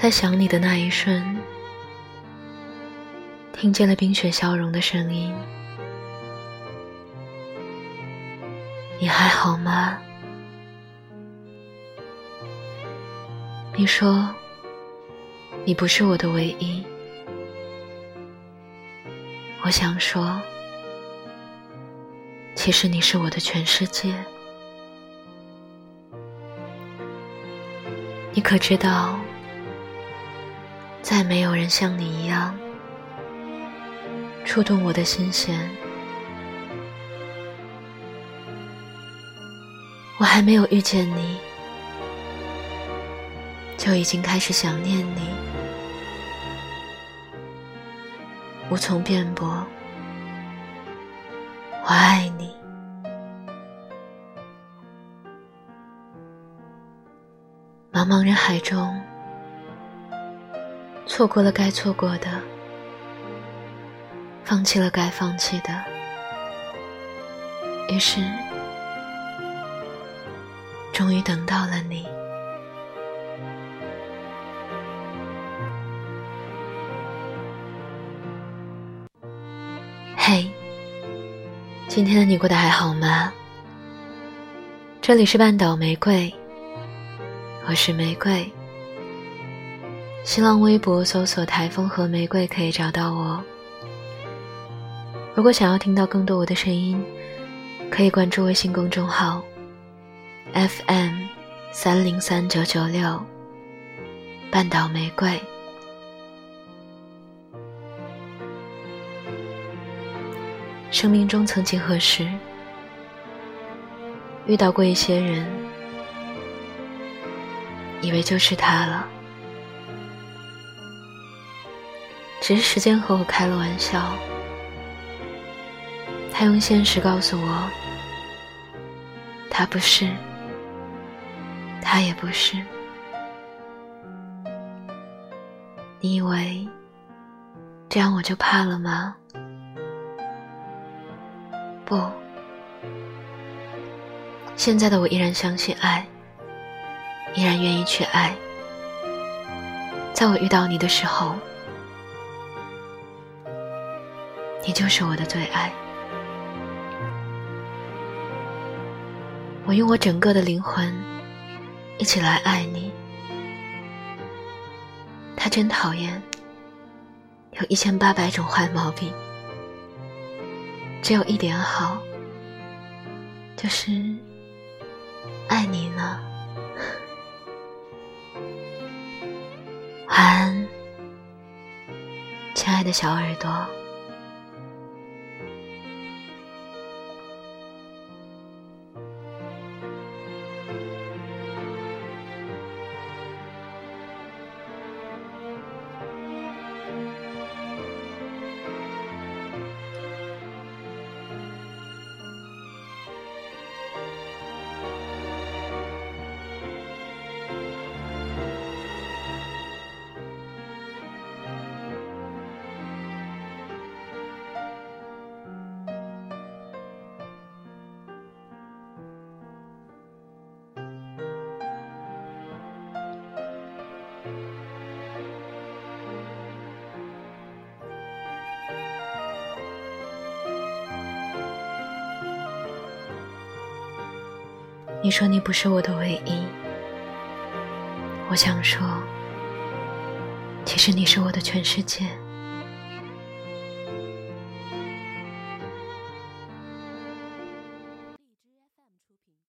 在想你的那一瞬，听见了冰雪消融的声音。你还好吗？你说，你不是我的唯一。我想说，其实你是我的全世界。你可知道？再没有人像你一样触动我的心弦。我还没有遇见你，就已经开始想念你，无从辩驳。我爱你，茫茫人海中。错过了该错过的，放弃了该放弃的，于是，终于等到了你。嘿，今天的你过得还好吗？这里是半岛玫瑰，我是玫瑰。新浪微博搜索“台风和玫瑰”可以找到我。如果想要听到更多我的声音，可以关注微信公众号 “FM 三零三九九六半岛玫瑰”。生命中曾几何时，遇到过一些人，以为就是他了。只是时间和我开了玩笑，他用现实告诉我，他不是，他也不是。你以为这样我就怕了吗？不，现在的我依然相信爱，依然愿意去爱。在我遇到你的时候。你就是我的最爱，我用我整个的灵魂一起来爱你。他真讨厌，有一千八百种坏毛病，只有一点好，就是爱你呢。晚安，亲爱的小耳朵。你说你不是我的唯一，我想说，其实你是我的全世界。